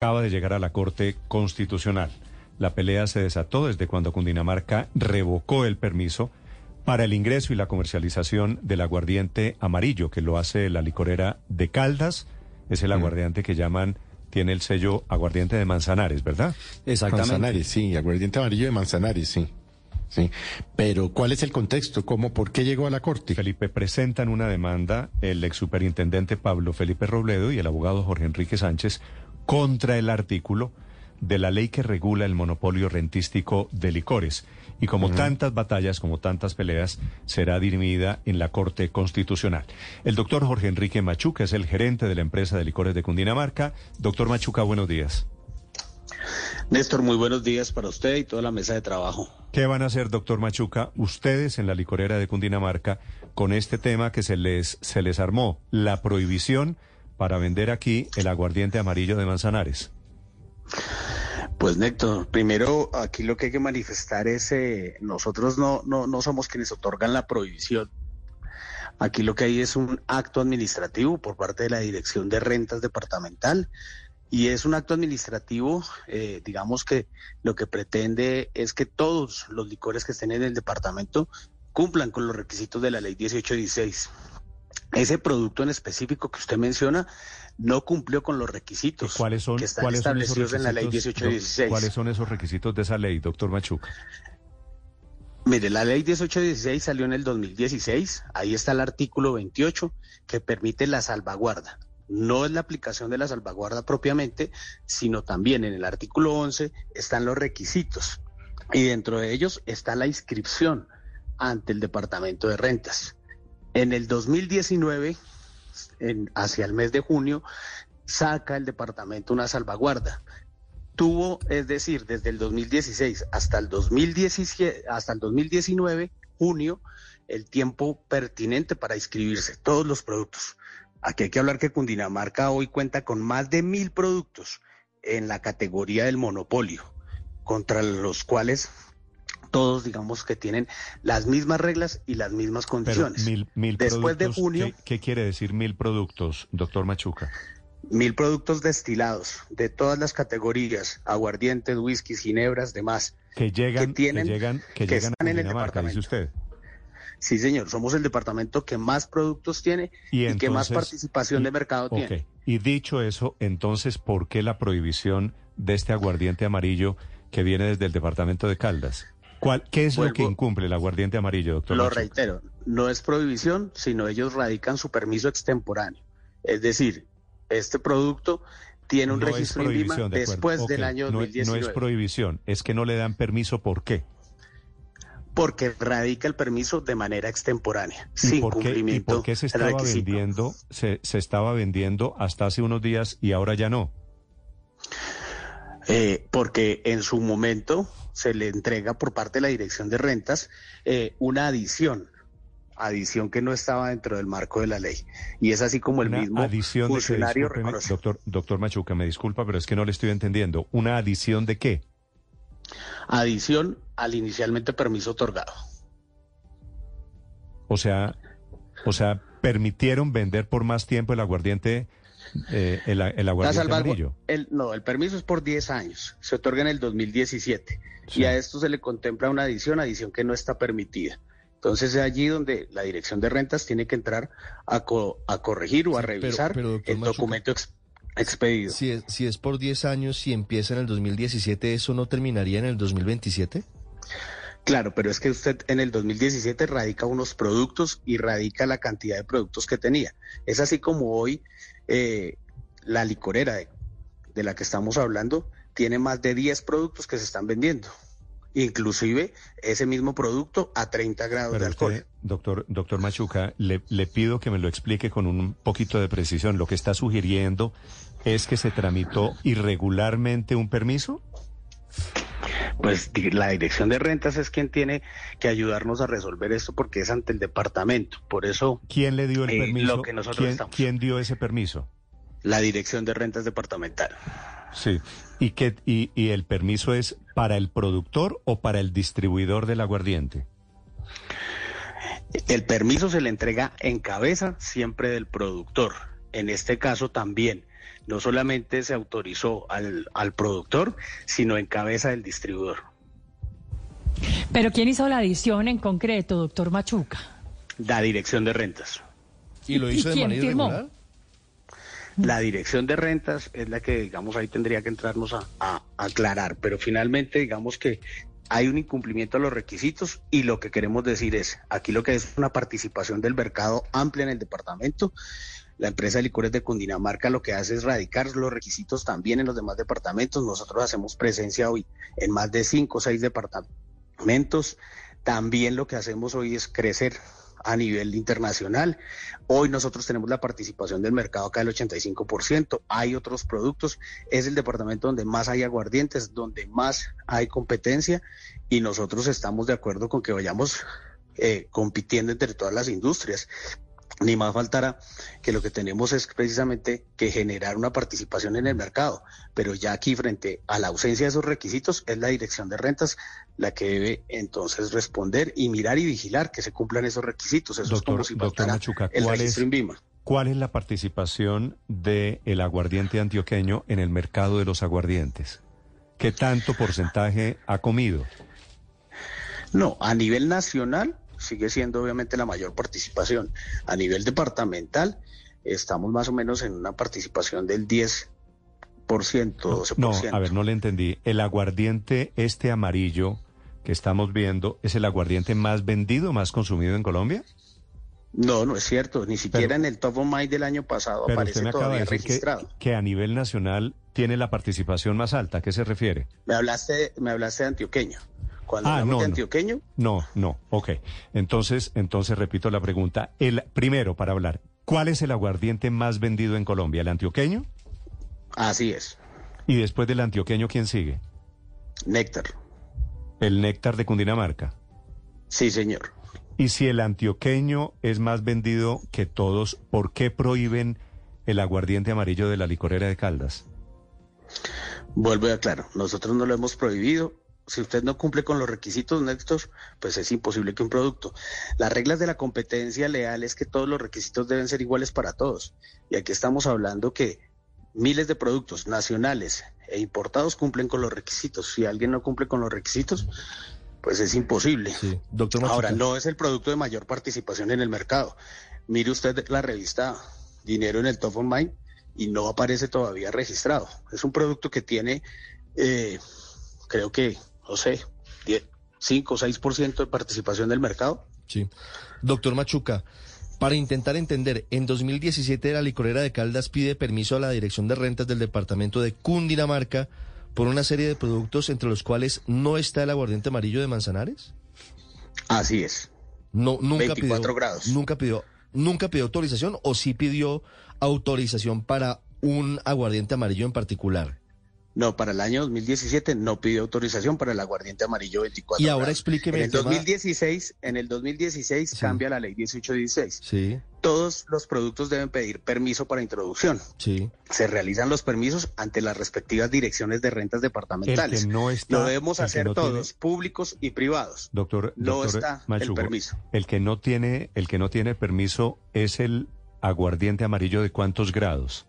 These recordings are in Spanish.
acaba de llegar a la Corte Constitucional. La pelea se desató desde cuando Cundinamarca revocó el permiso para el ingreso y la comercialización del aguardiente amarillo, que lo hace la licorera de Caldas. Es el aguardiente que llaman, tiene el sello aguardiente de Manzanares, ¿verdad? Exactamente. Manzanares, sí, aguardiente amarillo de Manzanares, sí. Sí, pero ¿cuál es el contexto? ¿Cómo, por qué llegó a la Corte? Felipe, presentan una demanda el ex superintendente Pablo Felipe Robledo y el abogado Jorge Enrique Sánchez contra el artículo de la ley que regula el monopolio rentístico de licores. Y como tantas batallas, como tantas peleas, será dirimida en la Corte Constitucional. El doctor Jorge Enrique Machuca es el gerente de la empresa de licores de Cundinamarca. Doctor Machuca, buenos días. Néstor, muy buenos días para usted y toda la mesa de trabajo. ¿Qué van a hacer, doctor Machuca, ustedes en la licorera de Cundinamarca con este tema que se les, se les armó, la prohibición para vender aquí el aguardiente amarillo de Manzanares? Pues Néctor, primero aquí lo que hay que manifestar es, eh, nosotros no, no, no somos quienes otorgan la prohibición. Aquí lo que hay es un acto administrativo por parte de la Dirección de Rentas Departamental y es un acto administrativo, eh, digamos que lo que pretende es que todos los licores que estén en el departamento cumplan con los requisitos de la ley 1816. Ese producto en específico que usted menciona no cumplió con los requisitos ¿Cuáles son, que están ¿cuáles son esos establecidos en la ley requisitos, 1816. ¿Cuáles son esos requisitos de esa ley, doctor Machuca? Mire, la ley 1816 salió en el 2016, ahí está el artículo 28 que permite la salvaguarda. No es la aplicación de la salvaguarda propiamente, sino también en el artículo 11 están los requisitos y dentro de ellos está la inscripción ante el Departamento de Rentas. En el 2019, en- hacia el mes de junio, saca el departamento una salvaguarda. Tuvo, es decir, desde el 2016 hasta el 2017, hasta el 2019, junio, el tiempo pertinente para inscribirse, todos los productos. Aquí hay que hablar que Cundinamarca hoy cuenta con más de mil productos en la categoría del monopolio, contra los cuales todos digamos que tienen las mismas reglas y las mismas Pero condiciones. mil, mil Después de productos, junio- ¿qué, qué quiere decir mil productos, doctor Machuca? mil productos destilados de todas las categorías, aguardientes, whiskies, ginebras, demás. Que llegan, que, tienen- llegan, que, que llegan a en el Dinamarca, dice usted. Sí, señor, somos el departamento que más productos tiene Y y, que más participación de mercado tiene. Y dicho eso, entonces, ¿por qué la prohibición de este aguardiente amarillo que viene desde el departamento de Caldas? ¿Cuál, ¿Qué es lo que incumple el aguardiente amarillo, doctor? Lo Machuca? reitero, no es prohibición, sino ellos radican su permiso extemporáneo. Es decir, este producto tiene un No registro en Lima de después del año no, 2019. no es prohibición, es que no le dan permiso, ¿por qué? porque radica el permiso de manera extemporánea, ¿Y sin por qué, y cumplimiento por qué se estaba requisito. vendiendo, se, se estaba vendiendo hasta hace unos días y ahora ya no? Eh, porque en su momento se le entrega por parte de la Dirección de Rentas eh, una adición, adición que no estaba dentro del marco de la ley. Y es así como el Una mismo adición de que, funcionario reconoce. doctor, doctor Machuca, me disculpa, pero es que no le estoy entendiendo. ¿Una adición de qué? Adición al inicialmente permiso otorgado. O sea, o sea, permitieron vender por más tiempo el aguardiente, eh, el, el La aguardiente amarillo. el, no, el permiso es por 10 años, se otorga en el 2017 Sí. y a esto se le contempla una adición, adición que no está permitida. Entonces es allí donde la Dirección de Rentas tiene que entrar a, co- a corregir o a pero- revisar pero, el Machuca, documento ex- expedido. Si es, si es por 10 años, si empieza en el 2017, ¿eso no terminaría en el 2027? Claro, pero es que usted en el 2017 radica unos productos y radica la cantidad de productos que tenía. Es así como hoy eh, la licorera de, de la que estamos hablando tiene más de 10 productos que se están vendiendo. Inclusive ese mismo producto a 30 grados de alcohol. usted, doctor, doctor Machuca, le, le pido que me lo explique con un poquito de precisión. Lo que está sugiriendo es que se tramitó irregularmente un permiso. Pues la dirección de rentas es quien tiene que ayudarnos a resolver esto porque es ante el departamento. Por eso ¿Quién le dio el Eh, permiso? lo que nosotros ¿Quién, estamos. quién dio ese permiso? la dirección de rentas departamental. Sí. ¿Y, qué, y, ¿Y el permiso es para el productor o para el distribuidor del aguardiente? El permiso se le entrega en cabeza siempre del productor. En este caso también no solamente se autorizó al, al productor, sino en cabeza del distribuidor. Pero ¿quién hizo la adición en concreto, doctor Machuca? La dirección de rentas. ¿Y lo hizo de quién manera firmó? irregular? La dirección de rentas es la que, digamos, ahí tendría que entrarnos a, a- a aclarar, pero finalmente, digamos que hay un incumplimiento a los requisitos y lo que queremos decir es, aquí lo que es una participación del mercado amplia en el departamento. La empresa de licores de Cundinamarca lo que hace es radicar los requisitos también en los demás departamentos. Nosotros hacemos presencia hoy en más de cinco o seis departamentos. También lo que hacemos hoy es crecer a nivel internacional. Hoy nosotros tenemos la participación del mercado acá del 85%. Hay otros productos. Es el departamento donde más hay aguardientes, donde más hay competencia y nosotros estamos de acuerdo con que vayamos eh, compitiendo entre todas las industrias. Ni más faltará que lo que tenemos es precisamente que generar una participación en el mercado, pero ya aquí frente a la ausencia de esos requisitos es la dirección de rentas la que debe entonces responder y mirar y vigilar que se cumplan esos requisitos. Eso Doctor- es como si doctor faltara Machuca, el ¿cuál es- registro INVIMA. ¿Cuál es la participación del el aguardiente antioqueño en el mercado de los aguardientes? ¿Qué tanto porcentaje ha comido? No, a nivel nacional sigue siendo obviamente la mayor participación. A nivel departamental estamos más o menos en una participación del 10%, 12%. No, a ver, no le entendí. El aguardiente este amarillo que estamos viendo es el aguardiente más vendido, más consumido en Colombia. No, no es cierto. Ni siquiera Pero- en el Top of Mind del año pasado Pero aparece usted me acaba de todavía decir que, registrado. que a nivel nacional tiene la participación más alta. ¿A qué se refiere? Me hablaste, me hablaste de antioqueño. Cuando Ah, hablamos no, de no. antioqueño, No, no, ok. Entonces, entonces repito la pregunta. El primero para hablar, ¿cuál es el aguardiente más vendido en Colombia? ¿El antioqueño? así es. Y después del antioqueño, ¿quién sigue? Néctar. El néctar de Cundinamarca. Sí, señor. Y si el antioqueño es más vendido que todos, ¿por qué prohíben el aguardiente amarillo de la licorera de Caldas? Vuelvo a aclarar, nosotros no lo hemos prohibido. Si usted no cumple con los requisitos, Néstor, pues es imposible que un producto. Las reglas de la competencia leal es que todos los requisitos deben ser iguales para todos. Y aquí estamos hablando que miles de productos nacionales e importados cumplen con los requisitos. Si alguien no cumple con los requisitos, pues es imposible. Sí, doctor. Ahora, no es el producto de mayor participación en el mercado. Mire usted la revista Dinero en el Top of Mind y no aparece todavía registrado. Es un producto que tiene, eh, creo que, no sé, 10, 5 o 6% de participación del mercado. Sí. Doctor Machuca, para intentar entender, en 2017 la licorera de Caldas pide permiso a la Dirección de Rentas del Departamento de Cundinamarca por una serie de productos entre los cuales no está el aguardiente amarillo de Manzanares. Así es. No, nunca 24 pidió, grados. Nunca pidió, nunca pidió autorización o sí pidió autorización para un aguardiente amarillo en particular. No, para el año 2017 no pidió autorización para el aguardiente amarillo 24 Y ahora grados. explíqueme En el el tema- 2016, en el 2016 Sí. cambia la ley 1816. Sí, Todos los productos deben pedir permiso para introducción. sí. se realizan los permisos ante las respectivas direcciones de rentas El departamentales. que no está, Lo debemos el hacer no todos, tiene- públicos y privados. doctor, No doctor está el permiso. El que no tiene, el que no tiene permiso es el aguardiente amarillo de cuántos grados.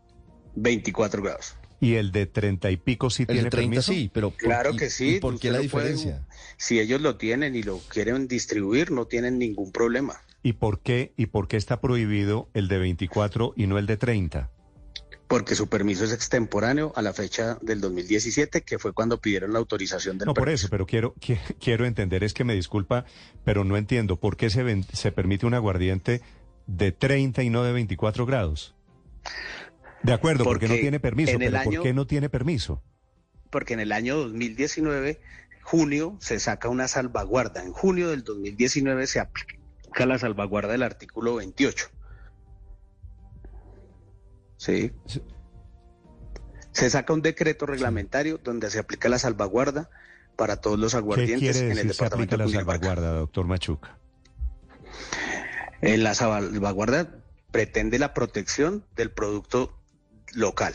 24 grados. Y el de treinta y pico sí El tiene de 30 permiso. sí, pero ¿por- Claro que sí. ¿y ¿Por qué la lo puede- diferencia? si ellos lo tienen y lo quieren distribuir, no tienen ningún problema. ¿Y por qué y por qué está prohibido el de 24 y no el de 30? Porque su permiso es extemporáneo a la fecha del 2017, que fue cuando pidieron la autorización del No, por permiso. eso, pero quiero, qui- quiero entender, es que me disculpa, pero no entiendo por qué se, ven- se permite un aguardiente de 30 y no de 24 grados. De acuerdo, porque, no tiene permiso, en el pero ¿por año- qué no tiene permiso? Porque en el año 2019, junio, se saca una salvaguarda. En junio del 2019 se aplica la salvaguarda del artículo 28. Sí. Sí. Se saca un decreto reglamentario donde se aplica la salvaguarda para todos los ¿Qué aguardientes quiere en el decir se departamento aplica la salvaguarda, doctor Machuca? En la salvaguarda pretende la protección del producto local.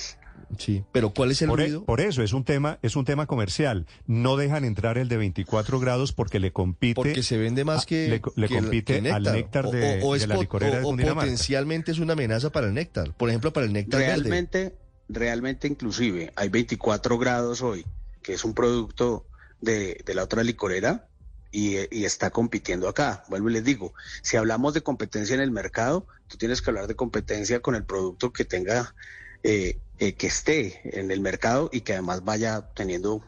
Sí, pero ¿cuál es el Por, e- ruido? por eso, es un tema, es un tema comercial. No dejan entrar el de 24 grados porque le compite. Porque se vende más que le co- le que el- compite que al néctar de- o, o de es la licorera de o- o potencialmente es una amenaza para el néctar. Por ejemplo, para el néctar verde. Realmente, realmente inclusive hay 24 grados hoy, que es un producto de, de la otra licorera, y, y, está compitiendo acá. Vuelvo y les digo, si hablamos de competencia en el mercado, tú tienes que hablar de competencia con el producto que tenga, eh, eh, que esté en el mercado y que además vaya teniendo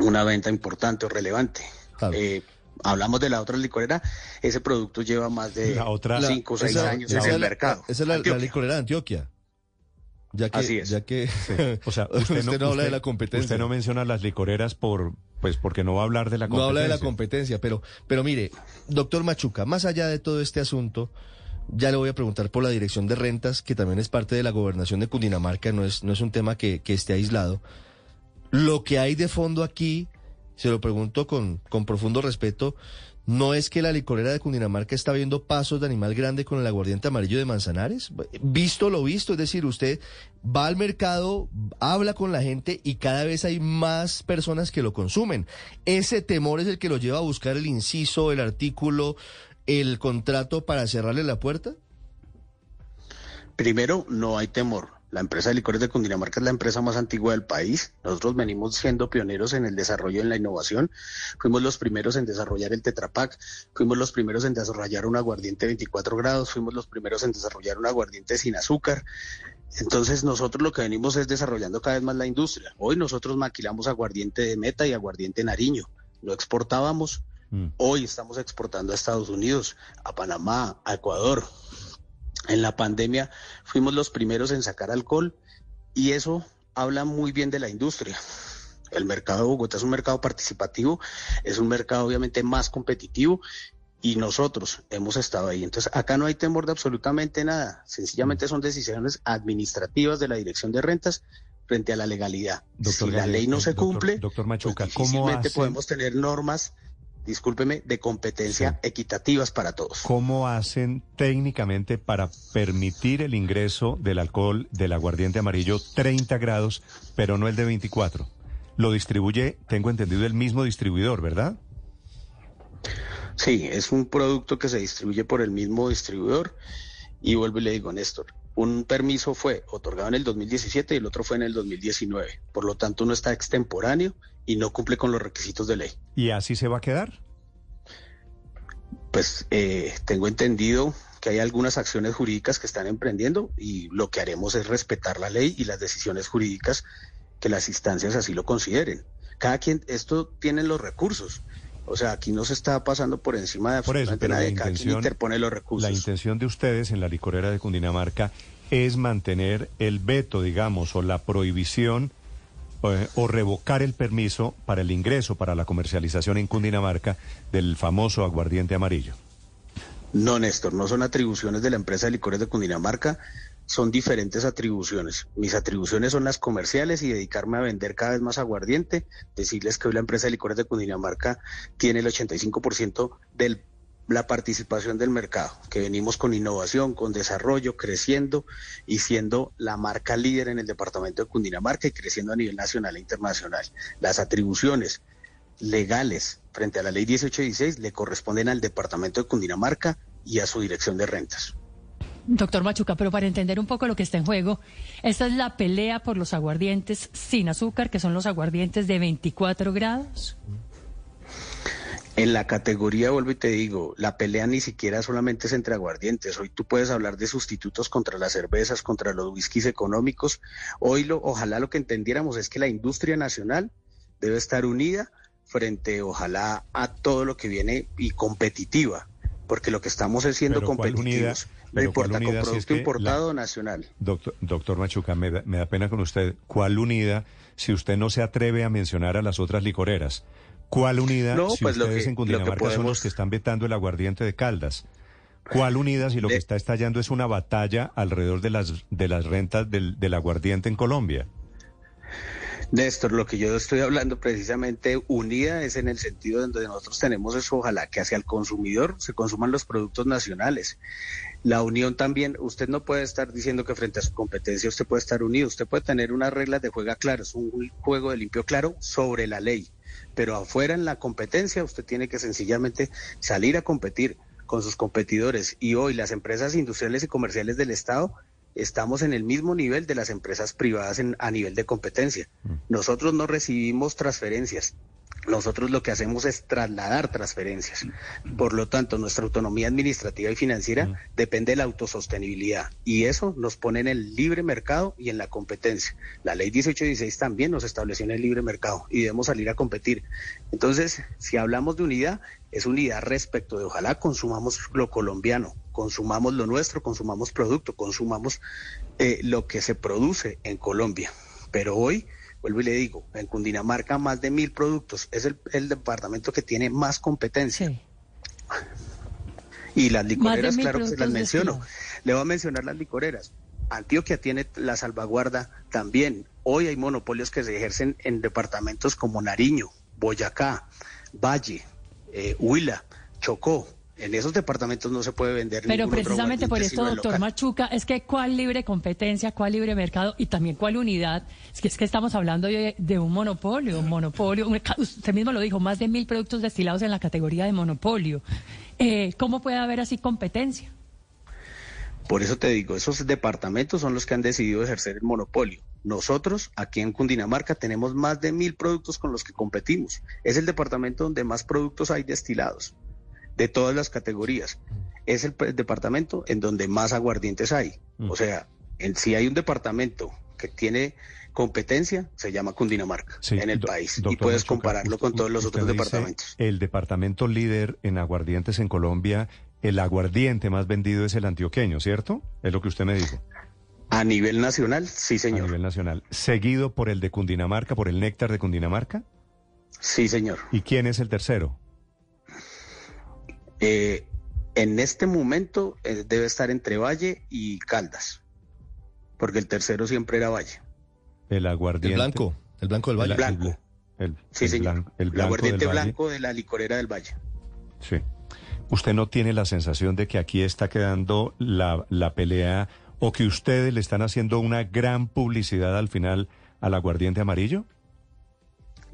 una venta importante o relevante. Eh, hablamos de la otra licorera, ese producto lleva más de 5 o 6 años en el mercado. Esa es la, la licorera de Antioquia. Ya que, Así es. Ya que, o sea, usted, no, habla usted- de la competencia. Usted no menciona las licoreras por, pues porque no va a hablar de la No competencia. habla de la competencia, pero, pero mire, doctor Machuca, más allá de todo este asunto, ya le voy a preguntar por la dirección de rentas, que también es parte de la gobernación de Cundinamarca, no es, no es un tema que, que esté aislado. Lo que hay de fondo aquí, se lo pregunto con, con profundo respeto, ¿no es que la licorera de Cundinamarca está viendo pasos de animal grande con el aguardiente amarillo de Manzanares? Visto lo visto, es decir, usted va al mercado, habla con la gente y cada vez hay más personas que lo consumen. Ese temor es el que lo lleva a buscar el inciso, el artículo, el contrato para cerrarle la puerta. Primero, no hay temor. La empresa de licores de Cundinamarca es la empresa más antigua del país. Nosotros venimos siendo pioneros en el desarrollo en la innovación. Fuimos los primeros en desarrollar el Tetrapac, fuimos los primeros en desarrollar un aguardiente 24 grados, fuimos los primeros en desarrollar un aguardiente sin azúcar. Entonces nosotros lo que venimos es desarrollando cada vez más la industria. Hoy nosotros maquilamos aguardiente de Meta y aguardiente Nariño. Lo exportábamos. Mm. Hoy estamos exportando a Estados Unidos, a Panamá, a Ecuador. En la pandemia fuimos los primeros en sacar alcohol y eso habla muy bien de la industria. El mercado de Bogotá es un mercado participativo, es un mercado obviamente más competitivo y nosotros hemos estado ahí. Entonces, acá no hay temor de absolutamente nada. Sencillamente son decisiones administrativas de la Dirección de Rentas frente a la legalidad. Doctor si la ley no eh, se doctor- cumple, doctor Machuca, pues ¿cómo hacen- podemos tener normas, discúlpeme, de competencia equitativas para todos. ¿Cómo hacen técnicamente para permitir el ingreso del alcohol del aguardiente amarillo 30 grados, pero no el de 24? Lo distribuye, tengo entendido, el mismo distribuidor, ¿verdad? Sí, es un producto que se distribuye por el mismo distribuidor y vuelvo y le digo, Néstor, un permiso fue otorgado en el 2017 y el otro fue en el 2019. Por lo tanto, uno está extemporáneo y no cumple con los requisitos de ley. ¿Y así se va a quedar? Pues eh, tengo entendido que hay algunas acciones jurídicas que están emprendiendo y lo que haremos es respetar la ley y las decisiones jurídicas que las instancias así lo consideren. Cada quien, esto tienen los recursos. O sea, aquí no se está pasando por encima de Por eso, pero la nadie. Cada quien intención, interpone los recursos. la intención de ustedes en la licorera de Cundinamarca es mantener el veto, digamos, o la prohibición eh, o revocar el permiso para el ingreso, para la comercialización en Cundinamarca del famoso aguardiente amarillo. No, Néstor, no son atribuciones de la empresa de licores de Cundinamarca, son diferentes atribuciones. Mis atribuciones son las comerciales y dedicarme a vender cada vez más aguardiente, decirles que hoy la empresa de licores de Cundinamarca tiene el 85% de la participación del mercado, que venimos con innovación, con desarrollo, creciendo y siendo la marca líder en el departamento de Cundinamarca y creciendo a nivel nacional e internacional. Las atribuciones legales frente a la ley 1816 le corresponden al departamento de Cundinamarca y a su dirección de rentas. Doctor Machuca, pero para entender un poco lo que está en juego, esta es la pelea por los aguardientes sin azúcar, que son los aguardientes de 24 grados. En la categoría, vuelvo y te digo, la pelea ni siquiera solamente es entre aguardientes. Hoy tú puedes hablar de sustitutos contra las cervezas, contra los whiskies económicos. Hoy lo, ojalá lo que entendiéramos es que la industria nacional debe estar unida frente, ojalá, a todo lo que viene y competitiva, porque lo que estamos es siendo Pero ¿cuál competitivos. unida? No Pero ¿cuál importa, con unida si es producto importado nacional. Doctor, doctor Machuca, me da, me da pena con usted. ¿Cuál unida si usted no se atreve a mencionar a las otras licoreras? ¿Cuál unida No, si pues lo ustedes que- en lo que Cundinamarca son los que están vetando el aguardiente de Caldas? ¿Cuál unida si lo que está estallando es una batalla alrededor de las, de las rentas del, del aguardiente en Colombia? Néstor, lo que yo estoy hablando precisamente unida es en el sentido donde nosotros tenemos eso, ojalá que hacia el consumidor se consuman los productos nacionales. La unión también, usted no puede estar diciendo que frente a su competencia usted puede estar unido, usted puede tener unas reglas de juego claras, un juego de limpio claro sobre la ley, pero afuera en la competencia usted tiene que sencillamente salir a competir con sus competidores y hoy las empresas industriales y comerciales del Estado estamos en el mismo nivel de las empresas privadas en, a nivel de competencia. Nosotros no recibimos transferencias. Nosotros lo que hacemos es trasladar transferencias. Por lo tanto, nuestra autonomía administrativa y financiera depende de la autosostenibilidad. Y eso nos pone en el libre mercado y en la competencia. La ley 1816 también nos estableció en el libre mercado y debemos salir a competir. Entonces, si hablamos de unidad, es unidad respecto de ojalá consumamos lo colombiano, consumamos lo nuestro, consumamos producto, consumamos eh, lo que se produce en Colombia. Pero hoy vuelvo y le digo, en Cundinamarca más de mil productos, es el, departamento que tiene más competencia. Y las licoreras, claro que se las menciono. Le voy a mencionar las licoreras. Antioquia tiene la salvaguarda también. Hoy hay monopolios que se ejercen en departamentos como Nariño, Boyacá, Valle, eh, Huila, Chocó, en esos departamentos no se puede vender Pero precisamente por esto, doctor Machuca, es que cuál libre competencia, cuál libre mercado y también cuál unidad. Es que, es que estamos hablando de, un monopolio, un monopolio. usted mismo lo dijo, más de mil productos destilados en la categoría de monopolio. Eh, ¿Cómo puede haber así competencia? Por eso te digo, esos departamentos son los que han decidido ejercer el monopolio. Nosotros, aquí en Cundinamarca, tenemos más de mil productos con los que competimos. Es el departamento donde más productos hay destilados de todas las categorías. Es el departamento en donde más aguardientes hay. Mm. O sea, en, si hay un departamento que tiene competencia, se llama Cundinamarca en el país. y puedes compararlo con todos los otros departamentos. El departamento líder en aguardientes en Colombia, el aguardiente más vendido es el antioqueño, ¿cierto? Es lo que usted me dijo. A nivel nacional, sí, señor. A nivel nacional. ¿Seguido por el de Cundinamarca, por el néctar de Cundinamarca? Sí, señor. ¿Y quién es el tercero? Eh, en este momento eh, debe estar entre Valle y Caldas, porque el tercero siempre era Valle. El aguardiente. El blanco, el blanco del Valle. El blanco. sí, señor. el, aguardiente blanco de la licorera del Valle. Sí. ¿Usted no tiene la sensación de que aquí está quedando la, la pelea o que ustedes le están haciendo una gran publicidad al final al aguardiente amarillo?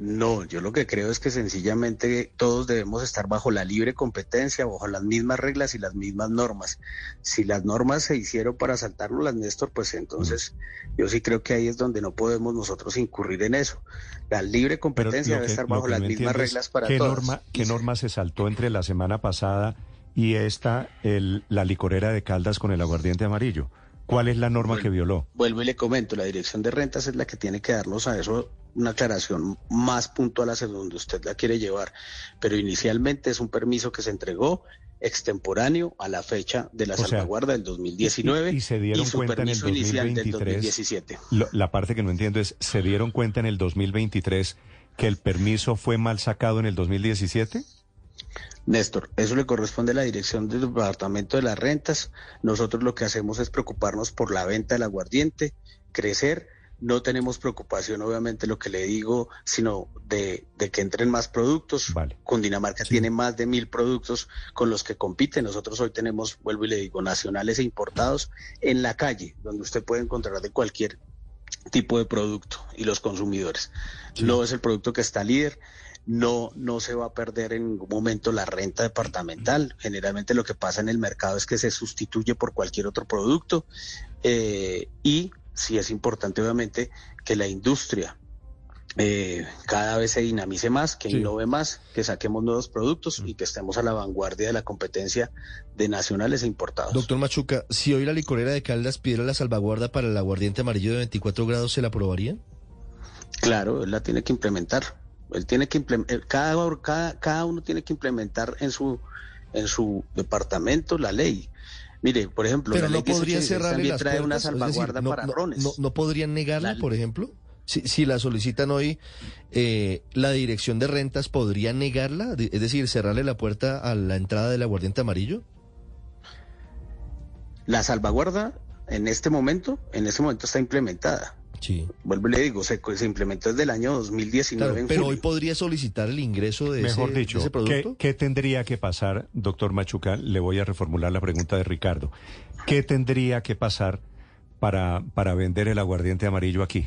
No, yo lo que creo es que sencillamente todos debemos estar bajo la libre competencia, bajo las mismas reglas y las mismas normas. Si las normas se hicieron para las Néstor, pues entonces yo sí creo que ahí es donde no podemos nosotros incurrir en eso. La libre competencia debe estar bajo las mismas reglas para ¿qué todos. Norma, ¿Qué norma se saltó entre la semana pasada y esta, el, la licorera de Caldas con el aguardiente amarillo? ¿Cuál es la norma que violó? Vuelvo y le comento, la Dirección de Rentas es la que tiene que darnos a eso una aclaración más puntual hacia donde usted la quiere llevar. Pero inicialmente es un permiso que se entregó extemporáneo a la fecha de la salvaguarda del 2019 y, se dieron cuenta en el 2023, la parte que no entiendo es, ¿se dieron cuenta en el 2023 que el permiso fue mal sacado en el 2017? Néstor, eso le corresponde a la dirección del Departamento de las Rentas. Nosotros lo que hacemos es preocuparnos por la venta del aguardiente, crecer. No tenemos preocupación, obviamente, lo que le digo, sino de, que entren más productos. Vale. Cundinamarca tiene más de mil productos con los que compite. Nosotros hoy tenemos, vuelvo y le digo, nacionales e importados en la calle, donde usted puede encontrar de cualquier tipo de producto y los consumidores. No es el producto que está líder no, no se va a perder en ningún momento la renta departamental. Generalmente lo que pasa en el mercado es que se sustituye por cualquier otro producto eh, y sí es importante obviamente que la industria eh, cada vez se dinamice más, que innove más, que saquemos nuevos productos y que estemos a la vanguardia de la competencia de nacionales e importados. Doctor Machuca, si hoy la licorera de Caldas pidiera la salvaguarda para el aguardiente amarillo de 24 grados, ¿se la aprobarían? Claro, él la tiene que implementar. Él tiene que cada, cada, cada uno tiene que implementar en su en su departamento la ley. Mire, por ejemplo, la ley no podría también trae una salvaguarda para rones. No, podrían negarla, por ejemplo? Si, si, la solicitan hoy, eh, ¿la dirección de rentas podría negarla? Es decir, cerrarle la puerta a la entrada del aguardiente amarillo. La salvaguarda en este momento, en este momento está implementada. Sí. Vuelvo y le digo, se, implementó desde el año 2019. pero hoy podría solicitar el ingreso de, Mejor ese, dicho, ese producto. ¿qué, tendría que pasar, doctor Machuca? Le voy a reformular la pregunta de Ricardo. ¿Qué tendría que pasar para, para vender el aguardiente amarillo aquí?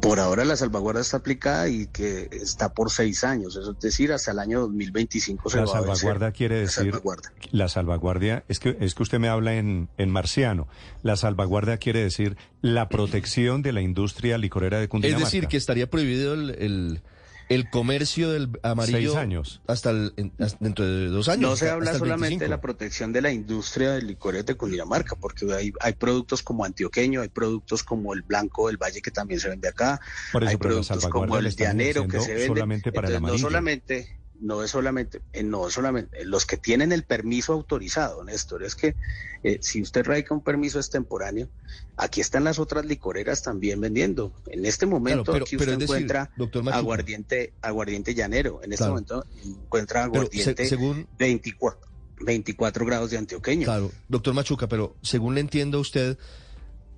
Por ahora la salvaguarda está aplicada y que está por seis años, eso es decir, hasta el año 2025 se la va a salvaguarda quiere decir la salvaguarda. la salvaguardia es que es que usted me habla en, en marciano. La salvaguardia quiere decir la protección de la industria licorera de Es Cundinamarca. decir, que estaría prohibido el, el, el comercio del amarillo Seis años. hasta, el- hasta dentro de dos años. No se hasta- habla hasta el solamente 25. de la protección de la industria de licores de Cundinamarca, porque hay, hay productos como antioqueño, hay productos como el blanco del valle que también se vende acá, Por eso, hay productos como el llanero que se vende. solamente para el Entonces, amarillo. no solamente, no es solamente, eh, no es solamente los que tienen el permiso autorizado, Néstor, es que eh, si usted radica un permiso extemporáneo, aquí están las otras licoreras también vendiendo. En este momento Claro, pero- aquí usted decir, encuentra aguardiente, aguardiente llanero. En este Claro. momento encuentra Pero se- aguardiente según 24, 24 grados de antioqueño. Claro, doctor Machuca, pero según le entiendo a usted,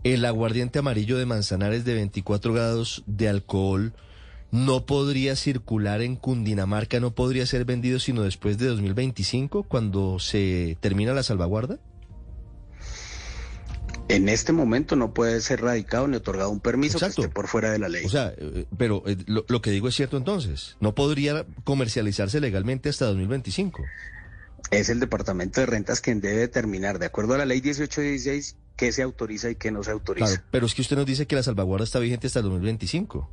el aguardiente amarillo de Manzanares de 24 grados de alcohol no podría circular en Cundinamarca, no podría ser vendido sino después de 2025, cuando se termina la salvaguarda. En este momento no puede ser radicado ni otorgado un permiso Exacto. que esté por fuera de la ley. O sea, eh, pero eh, lo, lo que digo es cierto entonces, no podría comercializarse legalmente hasta 2025. es el Departamento de Rentas quien debe determinar, de acuerdo a la ley 1816, qué se autoriza y qué no se autoriza. Claro, pero es que usted nos dice que la salvaguarda está vigente hasta el 2025.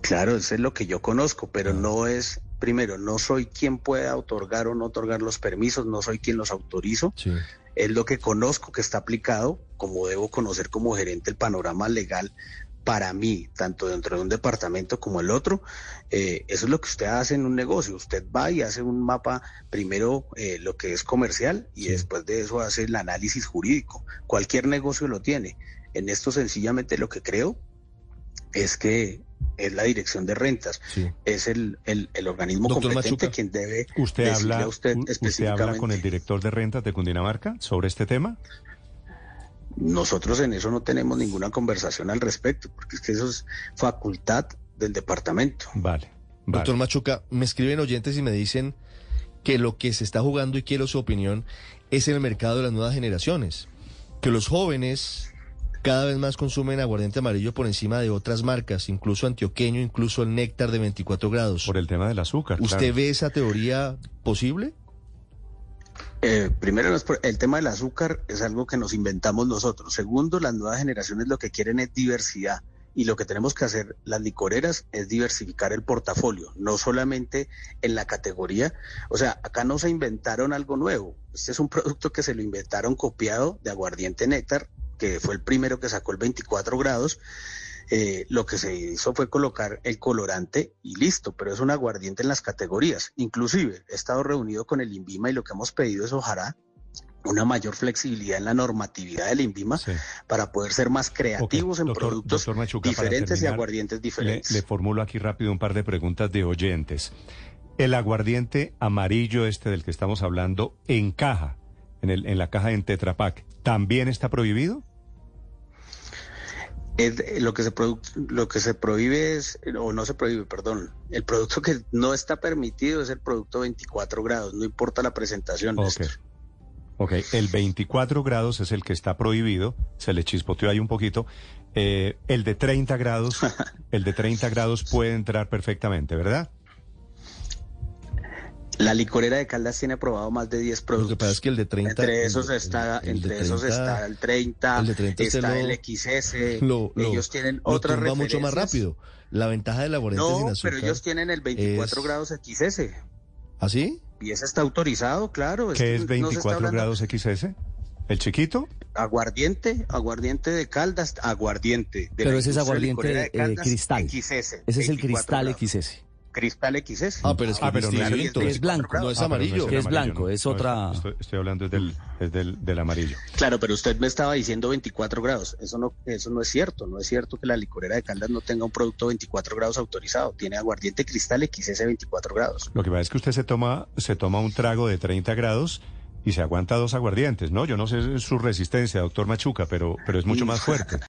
Claro, eso es lo que yo conozco, pero no es, primero, no soy quien pueda otorgar o no otorgar los permisos, no soy quien los autorizo, Sí. es lo que conozco que está aplicado, como debo conocer como gerente el panorama legal para mí, tanto dentro de un departamento como el otro, eh, eso es lo que usted hace en un negocio. Usted va y hace un mapa, primero eh, lo que es comercial y después de eso hace el análisis jurídico. Cualquier negocio lo tiene. En esto sencillamente lo que creo es que es la dirección de rentas, Sí. es el, el, el organismo Doctor competente Machuca, quien debe ¿Usted decirle habla, a usted usted habla específicamente. con el director de rentas de Cundinamarca sobre este tema? Nosotros en eso no tenemos ninguna conversación al respecto, porque es que eso es facultad del departamento. Vale. vale. Doctor Machuca, me escriben oyentes y me dicen que lo que se está jugando, y quiero su opinión, es en el mercado de las nuevas generaciones. Que los jóvenes cada vez más consumen aguardiente amarillo por encima de otras marcas, incluso antioqueño, incluso el néctar de 24 grados. Por el tema del azúcar. ¿Usted claro. ve esa teoría posible? Eh, primero, el tema del azúcar es algo que nos inventamos nosotros. Segundo, las nuevas generaciones lo que quieren es diversidad. Y lo que tenemos que hacer las licoreras es diversificar el portafolio, no solamente en la categoría. O sea, acá no se inventaron algo nuevo. Este es un producto que se lo inventaron copiado de aguardiente néctar, que fue el primero que sacó el 24 grados. Eh, lo que se hizo fue colocar el colorante y listo, pero es un aguardiente en las categorías. Inclusive he estado reunido con el INVIMA y lo que hemos pedido es ojalá una mayor flexibilidad en la normatividad del INVIMA Sí. para poder ser más creativos en doctor- productos doctor Machuca, para diferentes y aguardientes diferentes. le formulo aquí rápido un par de preguntas de oyentes. El aguardiente amarillo este del que estamos hablando en caja, en, el, en la caja en Tetra Pak, ¿también está prohibido? Es lo que se lo que se prohíbe es o no se prohíbe, perdón. El producto que no está permitido es el producto 24 grados, no importa la presentación. Ok. Néstor. Ok, el 24 grados es el que está prohibido, se le chispoteó ahí un poquito. Eh, el de 30 grados, el de 30 grados puede entrar perfectamente, ¿verdad? La licorera de Caldas tiene aprobado más de 10 Lo productos. que pasa es que el de 30... entre esos de- está, el de entre esos 30 está el 30, el de 30 usted está lo- el XS. lo, lo- ellos tienen lo otras tumba mucho más referencias. rápido. La ventaja del aguardiente sin No, azúcar... pero ellos tienen el 24 es- grados XS. ¿Así? Y ese está autorizado, claro. ¿Qué que es no está 24 hablando- grados XS? ¿El chiquito? Aguardiente, aguardiente de Caldas, aguardiente. de Pero la ese es aguardiente, licorera de eh, Caldas, cristal. XS, Ese es el 24 cristal grados. XS. Cristal XS. Ah, pero es que Ah, pero no es distinto. el- Es blanco. No es Ah, amarillo. es amarillo, blanco, es No, otra- Estoy, estoy hablando es del, es del, del amarillo. Claro, pero usted me estaba diciendo 24 grados. Eso no, eso no es cierto. No es cierto que la licorera de Caldas no tenga un producto 24 grados autorizado. Tiene aguardiente cristal XS 24 grados. Lo que pasa es que usted se toma, se toma un trago de 30 grados y se aguanta dos aguardientes, ¿no? Yo no sé su resistencia, doctor Machuca, pero, pero es mucho más fuerte.